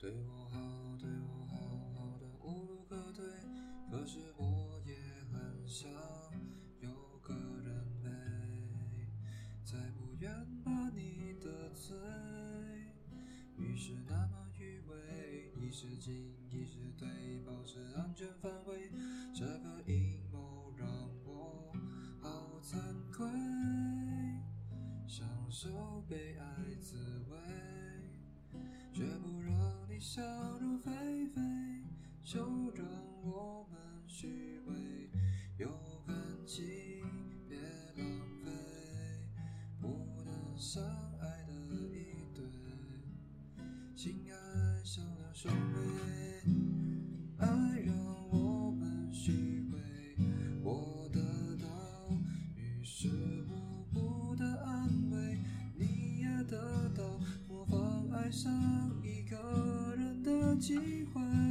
对我好，对我好好的无路可退，可是我也很想有个人陪，再不愿把你得罪，于是那么迂回，一时进一时退，保持安全范围，这个阴谋让我好惭愧，享受被爱滋味。绝不让你想入非非，就让我们虚伪，有感情别浪费，不能相爱的一对，心爱像两兄妹，爱让我们虚伪，我得到于事无补的安慰，你也得到模仿爱上一个机会。